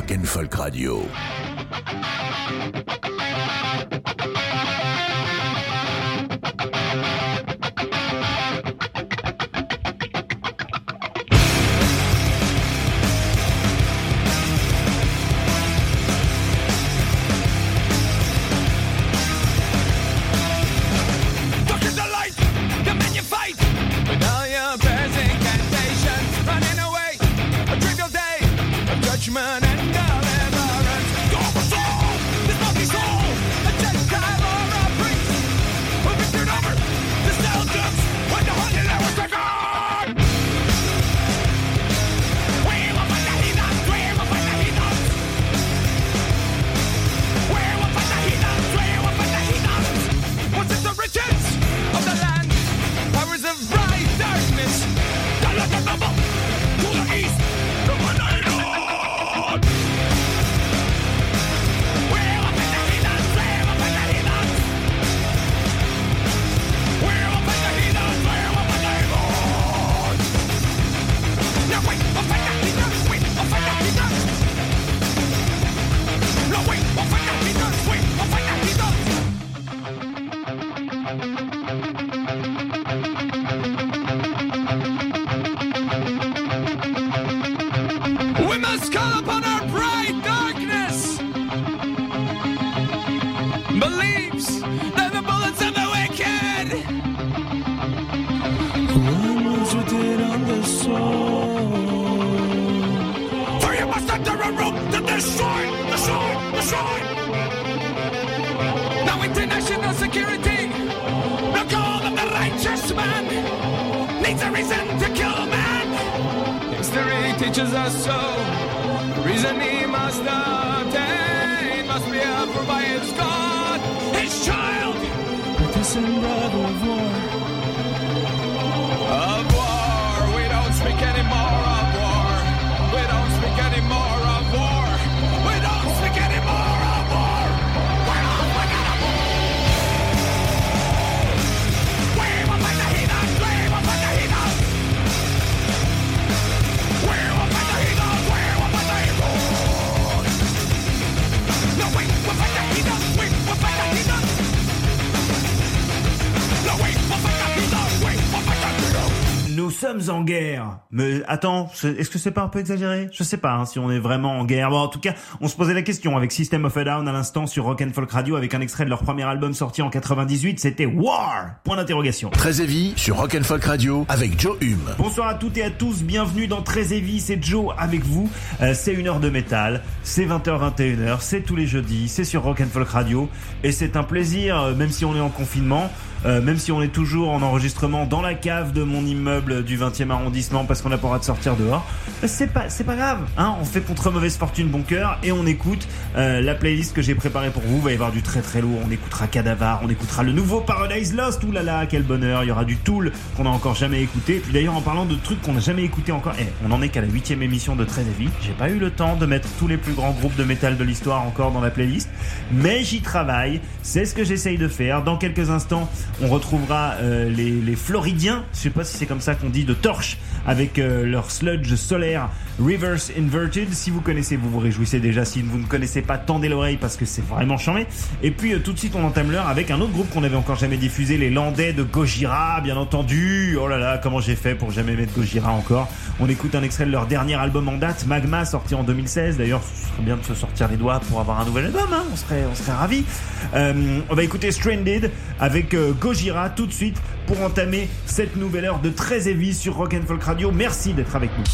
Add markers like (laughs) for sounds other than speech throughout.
Rock'n'Folk Radio. national security. The call of the righteous man needs a reason to kill man. History teaches us so. The reason he must attain eh? must be upheld by his God, his child. Partisan brother of war. Of war, we don't speak anymore. Folk Radio. en guerre. Mais attends, est-ce que c'est pas un peu exagéré? Je sais pas hein, si on est vraiment en guerre. Bon, en tout cas, on se posait la question avec System of a Down à l'instant sur Rock and Folk Radio avec un extrait de leur premier album sorti en 98. C'était War Point d'interrogation. Très Heavy sur Rock and Folk Radio avec Joe Hume. Bonsoir à toutes et à tous. Bienvenue dans Très Heavy. C'est Joe avec vous. Euh, c'est une heure de métal. C'est 20h 21h. C'est tous les jeudis. C'est sur Rock and Folk Radio et c'est un plaisir, euh, même si on est en confinement. Euh, même si on est toujours en enregistrement dans la cave de mon immeuble du 20e arrondissement parce qu'on n'a pas le droit de sortir dehors, euh, c'est pas c'est pas grave, hein, on fait contre mauvaise fortune bon cœur et on écoute euh, la playlist que j'ai préparée pour vous. Il va y avoir du très très lourd, on écoutera Cadavar, on écoutera le nouveau Paradise Lost, oulala, quel bonheur, il y aura du Tool qu'on a encore jamais écouté. Et puis d'ailleurs en parlant de trucs qu'on n'a jamais écouté encore, eh, on en est qu'à la huitième émission de Très Heavy. J'ai pas eu le temps de mettre tous les plus grands groupes de métal de l'histoire encore dans la playlist, mais j'y travaille. C'est ce que j'essaye de faire. Dans quelques instants, on retrouvera euh, les, Floridiens, je sais pas si c'est comme ça qu'on dit, de Torche, avec euh, leur sludge solaire Reverse Inverted. Si vous connaissez, vous vous réjouissez déjà. Si vous ne connaissez pas, tendez l'oreille parce que c'est vraiment chambé. Et puis euh, tout de suite, on entame l'heure avec un autre groupe qu'on avait encore jamais diffusé, les Landais de Gojira, bien entendu. Oh là là, comment j'ai fait pour jamais mettre Gojira encore? On écoute un extrait de leur dernier album en date, Magma, sorti en 2016. D'ailleurs, ce serait bien de se sortir les doigts pour avoir un nouvel album. Hein. On serait, on serait ravis. on va écouter Stranded avec Gojira tout de suite pour entamer cette nouvelle heure de très heavy sur Rock and Folk Radio. Merci d'être avec nous.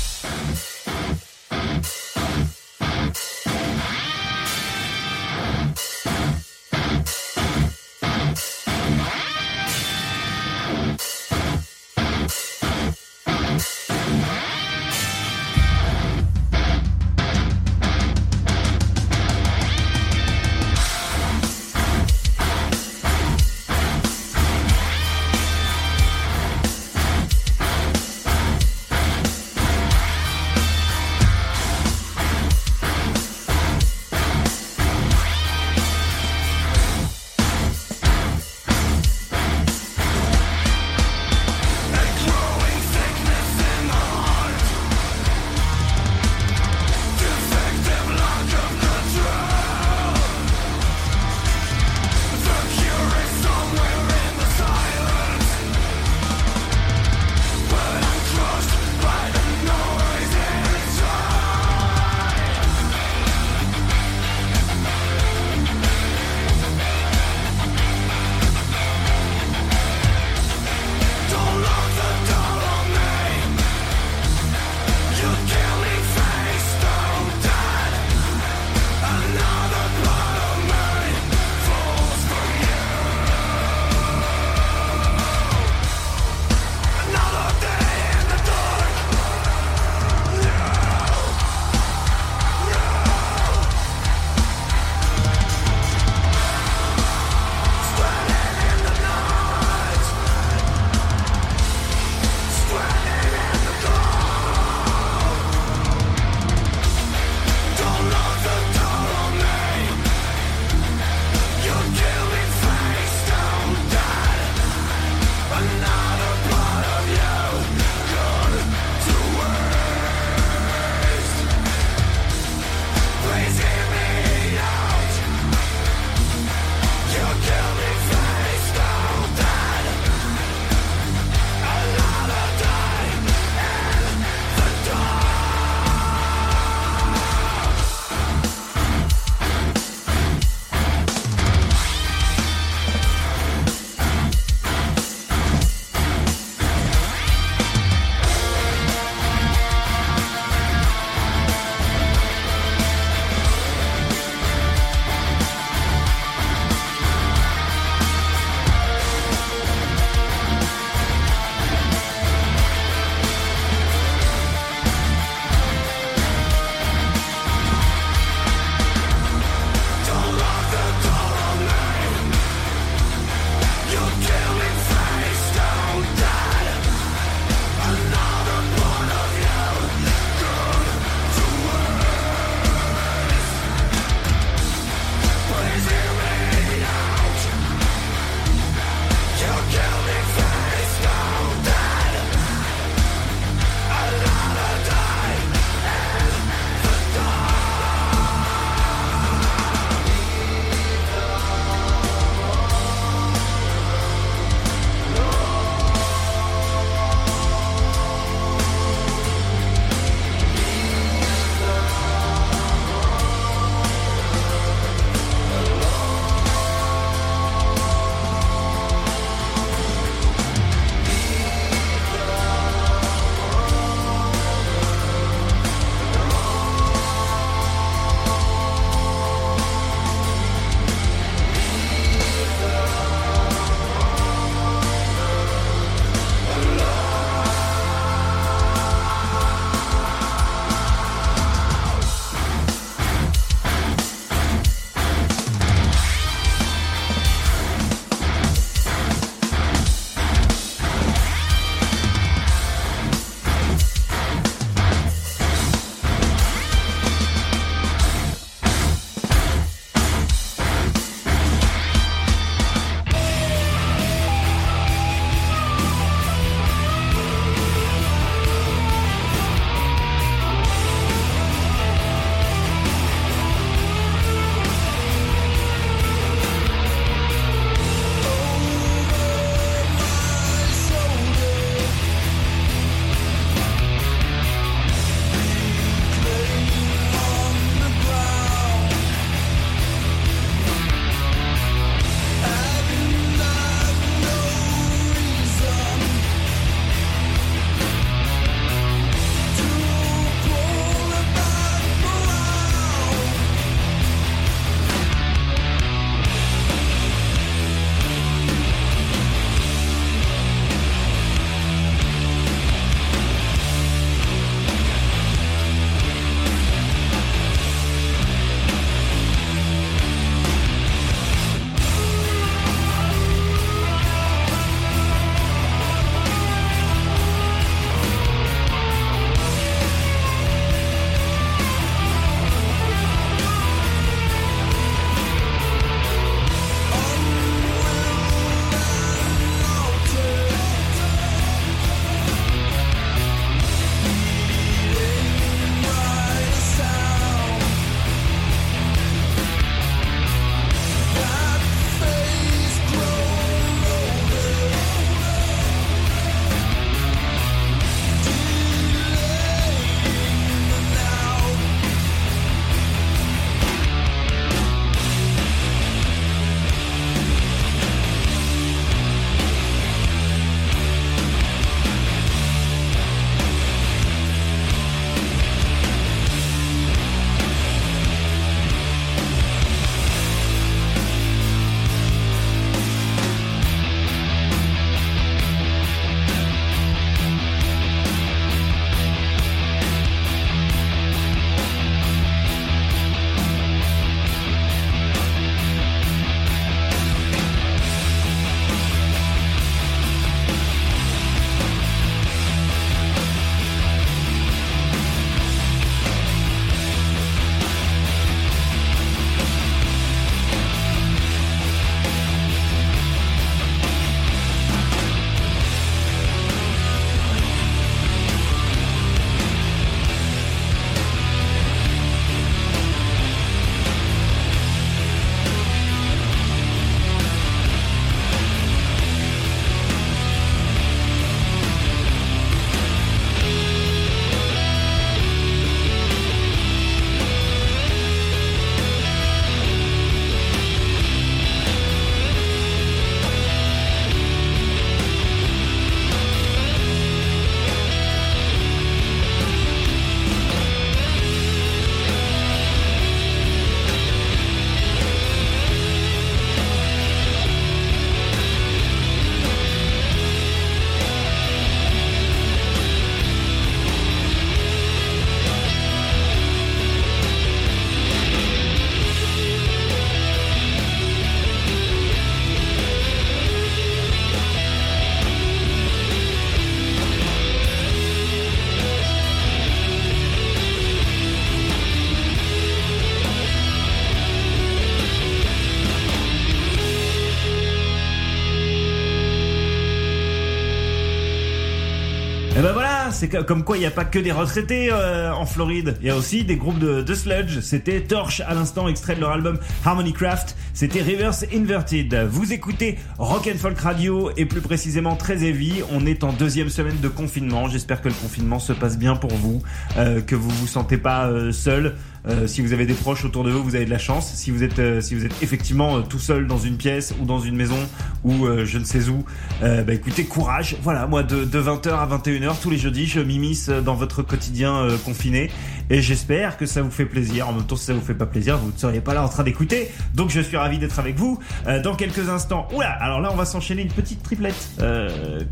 Comme quoi il n'y a pas que des retraités euh, en Floride. Il y a aussi des groupes de, de sludge. C'était Torch à l'instant, extrait de leur album Harmony Craft. C'était Reverse Inverted. Vous écoutez Rock and Folk Radio et plus précisément très heavy. On est en deuxième semaine de confinement. J'espère que le confinement se passe bien pour vous, euh, que vous vous sentez pas euh, seul. Euh, si vous avez des proches autour de vous, vous avez de la chance. Si vous êtes, euh, si vous êtes effectivement euh, tout seul dans une pièce ou dans une maison ou je ne sais où, bah écoutez, courage. Voilà, moi de, de 20h à 21h tous les jeudis, je m'immisce dans votre quotidien confiné et j'espère que ça vous fait plaisir. En même temps, si ça vous fait pas plaisir, vous ne seriez pas là en train d'écouter. Donc je suis ravi d'être avec vous. dans quelques instants, oula, alors là on va s'enchaîner une petite triplette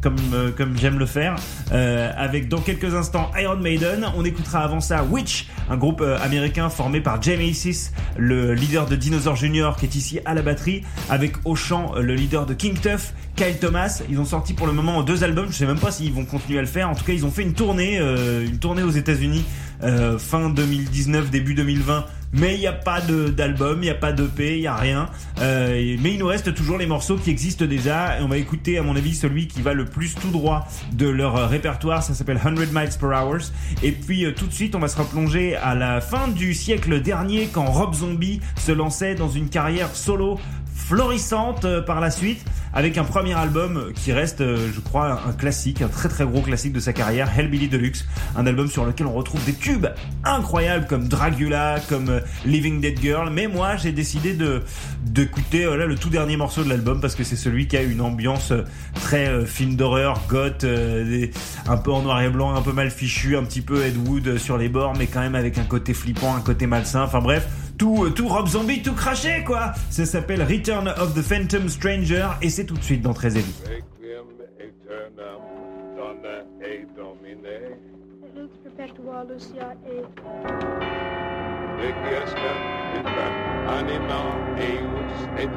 comme comme j'aime le faire avec dans quelques instants Iron Maiden. On écoutera avant ça Witch, un groupe américain formé par Jamie Macy's, le leader de Dinosaur Junior qui est ici à la batterie, avec au chant le leader de King Tuff, Kyle Thomas. Ils ont sorti pour le moment deux albums. Je sais même pas s'ils vont continuer à le faire. En tout cas, ils ont fait une tournée, euh, une tournée aux États-Unis euh, fin 2019, début 2020 mais il n'y a pas d'album, il n'y a pas d'EP, il n'y a rien. Euh, mais il nous reste toujours les morceaux qui existent déjà et on va écouter à mon avis celui qui va le plus tout droit de leur répertoire, ça s'appelle 100 Miles per Hour. Et puis euh, tout de suite on va se replonger à la fin du siècle dernier quand Rob Zombie se lançait dans une carrière solo florissante euh, par la suite avec un premier album qui reste euh, je crois un classique un très très gros classique de sa carrière Hellbilly Deluxe. Un album sur lequel on retrouve des tubes incroyables comme Dragula comme euh, Living Dead Girl. Mais moi j'ai décidé de d'écouter voilà le tout dernier morceau de l'album parce que c'est celui qui a une ambiance très film d'horreur goth un peu en noir et blanc un peu mal fichu un petit peu Ed Wood sur les bords mais quand même avec un côté flippant un côté malsain. Enfin bref tout, tout Rob Zombie, tout craché quoi. Ça s'appelle Return of the Phantom Stranger et c'est tout de suite dans Très Heavy. anima eius et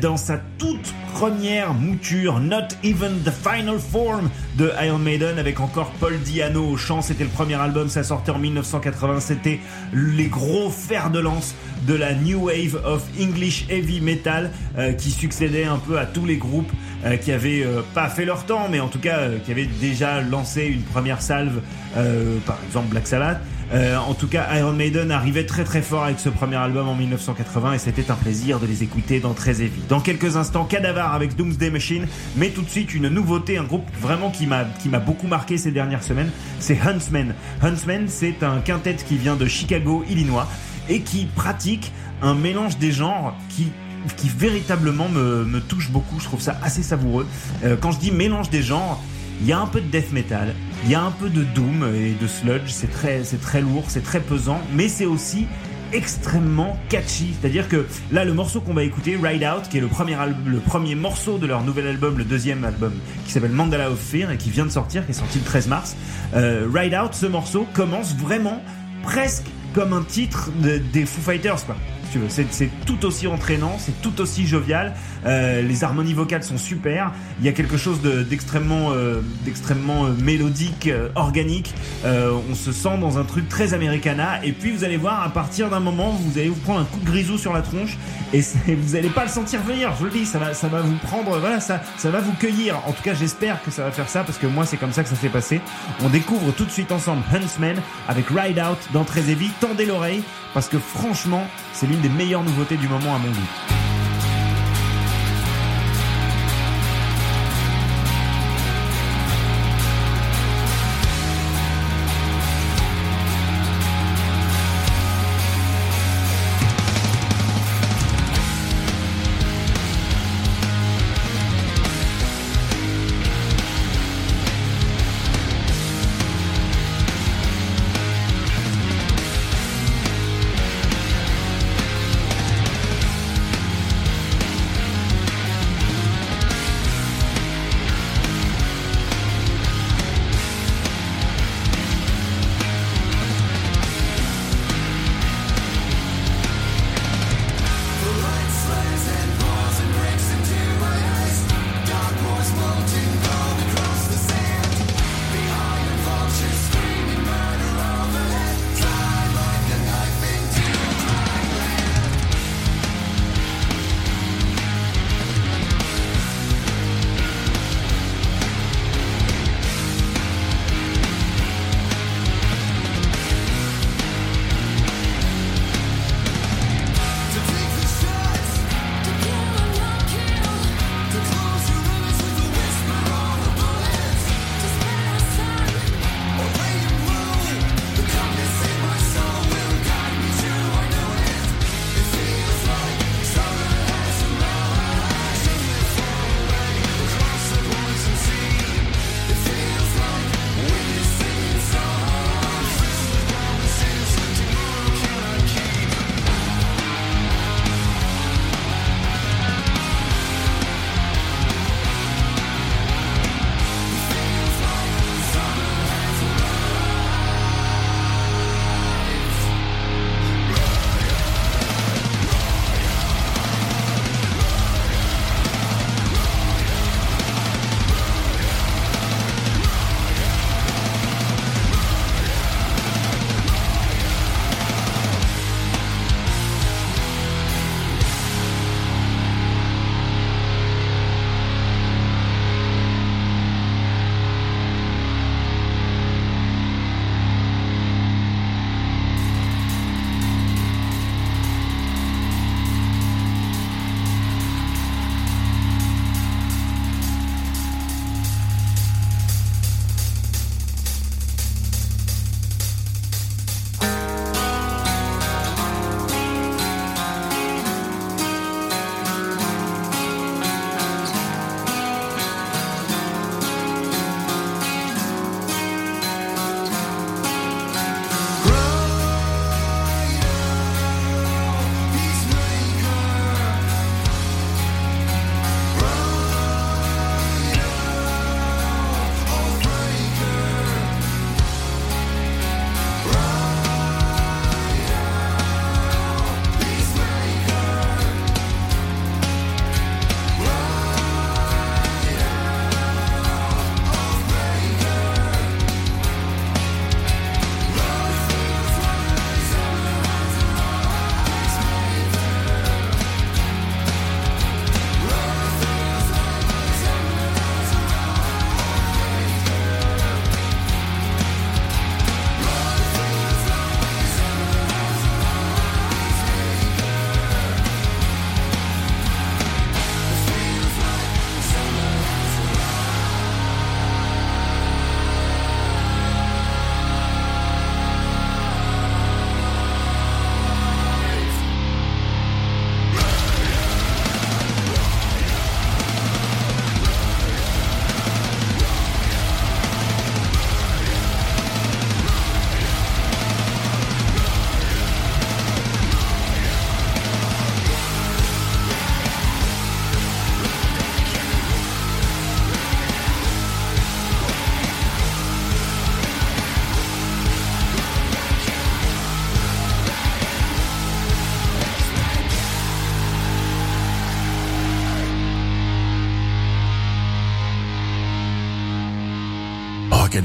dans sa toute première mouture, Not Even the Final Form de Iron Maiden avec encore Paul Diano au chant. C'était le premier album, ça sortait en 1980. C'était les gros fers de lance de la New Wave of English Heavy Metal euh, qui succédait un peu à tous les groupes euh, qui avaient euh, pas fait leur temps, mais en tout cas qui avaient déjà lancé une première salve, par exemple Black Sabbath. En tout cas, Iron Maiden arrivait très très fort avec ce premier album en 1980 et c'était un plaisir de les écouter dans Très Heavy. Dans quelques instants, Cadavar avec Doomsday Machine, mais tout de suite une nouveauté, un groupe vraiment qui m'a qui m'a beaucoup marqué ces dernières semaines, c'est Huntsman. Huntsman, c'est un quintet qui vient de Chicago, Illinois et qui pratique un mélange des genres qui qui véritablement me, me touche beaucoup. Je trouve ça assez savoureux. Euh, quand je dis mélange des genres, il y a un peu de death metal, il y a un peu de doom et de sludge. C'est très, lourd, c'est très pesant, mais c'est aussi extrêmement catchy. C'est-à-dire que là, le morceau qu'on va écouter, Ride Out, qui est le premier, le premier morceau de leur nouvel album, le deuxième album, qui s'appelle Mandala of Fear et qui vient de sortir, qui est sorti le 13 mars. Euh, Ride Out, ce morceau commence vraiment presque comme un titre des Foo Fighters, quoi. C'est tout aussi entraînant, c'est tout aussi jovial. Euh, les harmonies vocales sont super. Il y a quelque chose d'extrêmement, euh, d'extrêmement euh, mélodique, organique. on se sent dans un truc très americana. Et puis vous allez voir, à partir d'un moment, vous allez vous prendre un coup de grisou sur la tronche et vous n'allez pas le sentir venir. Je le dis, ça va, ça va vous prendre, voilà, ça, ça va vous cueillir. En tout cas, j'espère que ça va faire ça parce que moi, c'est comme ça que ça s'est passé. On découvre tout de suite ensemble Huntsman avec Ride Out dans Très Tendez l'oreille parce que franchement, c'est l'une des meilleures nouveautés du moment à mon goût.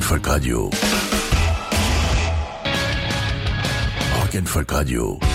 Rock'n'Folk Radio. Rock'n'Folk Radio.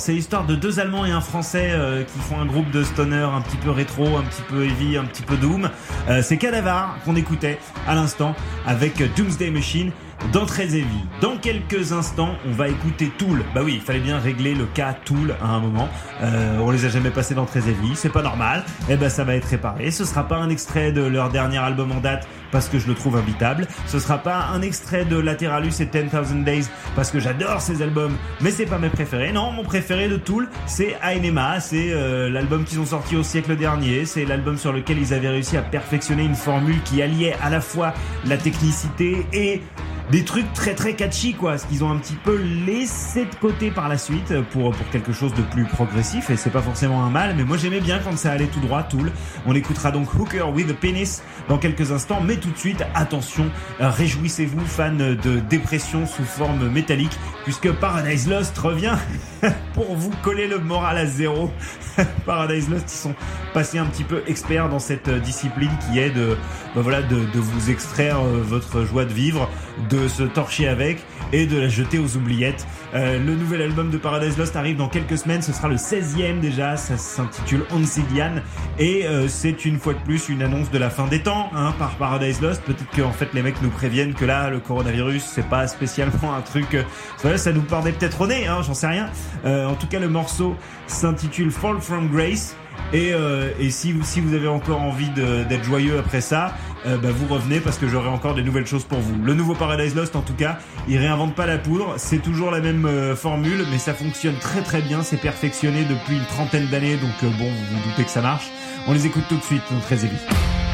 C'est l'histoire de deux Allemands et un Français euh, qui font un groupe de stoner un petit peu rétro, un petit peu heavy, un petit peu doom. Euh, c'est Cadavar qu'on écoutait à l'instant avec Doomsday Machine dans Heavy. Dans quelques instants, on va écouter Tool. Bah oui, il fallait bien régler le cas Tool à un moment. Euh, on les a jamais passés dans Heavy, c'est pas normal. Et ben ça va être réparé. Ce sera pas un extrait de leur dernier album en date parce que je le trouve imbitable. Ce sera pas un extrait de Lateralus et 10,000 Days parce que j'adore ces albums, mais c'est pas mes préférés. Non, mon préféré de Tool, c'est Ainema. C'est euh, l'album qu'ils ont sorti au siècle dernier. C'est l'album sur lequel ils avaient réussi à perfectionner une formule qui alliait à la fois la technicité et des trucs très très catchy quoi, ce qu'ils ont un petit peu laissé de côté par la suite pour pour quelque chose de plus progressif et c'est pas forcément un mal, mais moi j'aimais bien quand ça allait tout droit, Tool. On écoutera donc Hooker with a Penis dans quelques instants, mais tout de suite attention, euh, réjouissez-vous fans de dépression sous forme métallique, puisque Paradise Lost revient (laughs) pour vous coller le moral à zéro. (laughs) Paradise Lost, ils sont passés un petit peu experts dans cette discipline qui est de, bah voilà, de, de vous extraire euh, votre joie de vivre, de se torcher avec et de la jeter aux oubliettes. Euh, le nouvel album de Paradise Lost arrive dans quelques semaines, ce sera le 16e déjà, ça s'intitule Onsidian et euh, c'est une fois de plus une annonce de la fin des temps hein, par Paradise Lost. Peut-être que en fait les mecs nous préviennent que là le coronavirus c'est pas spécialement un truc, euh, voilà, ça nous pardait peut-être au nez, hein, j'en sais rien. Euh, en tout cas le morceau s'intitule Fall from Grace. Et, euh, si, vous, avez encore envie d'être joyeux après ça, euh, bah, vous revenez parce que j'aurai encore des nouvelles choses pour vous. Le nouveau Paradise Lost, en tout cas, il réinvente pas la poudre. C'est toujours la même euh, formule, mais ça fonctionne très très bien. C'est perfectionné depuis une trentaine d'années, donc bon, vous vous doutez que ça marche. On les écoute tout de suite, donc très évident.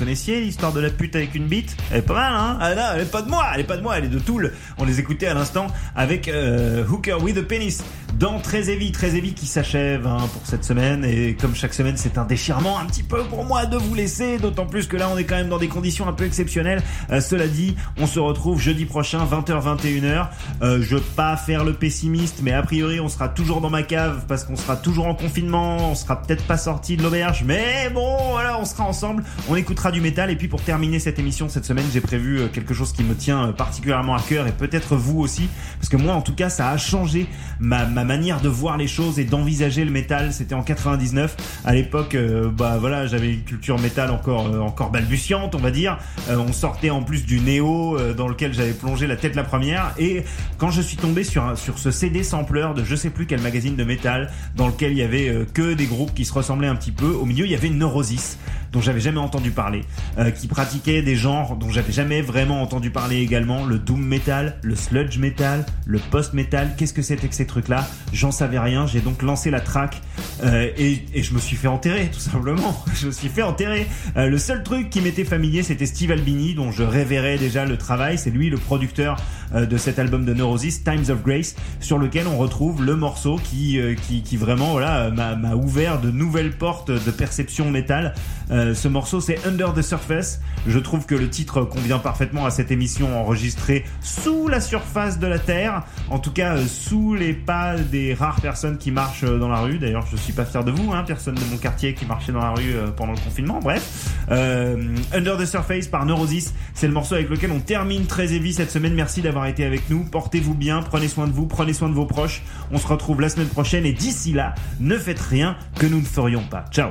Connaissiez, l'histoire de la pute avec une bite Elle est pas mal, hein Ah non, elle est pas de moi, elle est pas de moi, elle est de Tool. On les écoutait à l'instant avec euh, Hooker with a Penis dans Très Heavy, Très Heavy qui s'achève hein, pour cette semaine. Et comme chaque semaine, c'est un déchirement un petit peu pour moi de vous laisser, d'autant plus que là, on est quand même dans des conditions un peu exceptionnelles. Euh, cela dit, on se retrouve jeudi prochain, 20h, 21h. Euh, je veux pas faire le pessimiste, mais a priori, on sera toujours dans ma cave parce qu'on sera toujours en confinement. On sera peut-être pas sorti de l'auberge, mais bon, voilà, on sera ensemble. On écoutera du métal. Et puis pour terminer cette émission cette semaine, j'ai prévu euh, quelque chose qui me tient euh, particulièrement à cœur et peut-être vous aussi, parce que moi, en tout cas, ça a changé ma, ma manière de voir les choses et d'envisager le métal. C'était en 99. À l'époque, euh, bah voilà, j'avais une culture métal encore euh, encore balbutiante, on va dire. Euh, on sortait en plus du néo dans lequel j'avais plongé la tête la première. Et quand je suis tombé sur sur ce CD sampler de je sais plus quel magazine de métal, dans lequel il y avait que des groupes qui se ressemblaient un petit peu. Au milieu, il y avait Neurosis dont j'avais jamais entendu parler, qui pratiquait des genres dont j'avais jamais vraiment entendu parler également, le doom metal, le sludge metal, le post metal. Qu'est-ce que c'était que ces trucs-là? J'en savais rien. J'ai donc lancé la track euh, et, je me suis fait enterrer tout simplement. (laughs) Je me suis fait enterrer. Euh, le seul truc qui m'était familier, c'était Steve Albini, dont je révérais déjà le travail. C'est lui le producteur euh, de cet album de Neurosis, Times of Grace, sur lequel on retrouve le morceau qui euh, qui, qui vraiment voilà m'a ouvert de nouvelles portes de perception métal. Euh, ce morceau, c'est Under the Surface. Je trouve que le titre convient parfaitement à cette émission enregistrée sous la surface de la Terre, en tout cas euh, sous les pas des rares personnes qui marchent euh, dans la rue. D'ailleurs, je suis pas fier de vous, hein, personne de mon quartier qui marchait dans la rue pendant le confinement. Bref, Under the Surface par Neurosis, c'est le morceau avec lequel on termine très heavy cette semaine. Merci d'avoir été avec nous. Portez-vous bien, prenez soin de vous, prenez soin de vos proches. On se retrouve la semaine prochaine et d'ici là, ne faites rien que nous ne ferions pas. Ciao.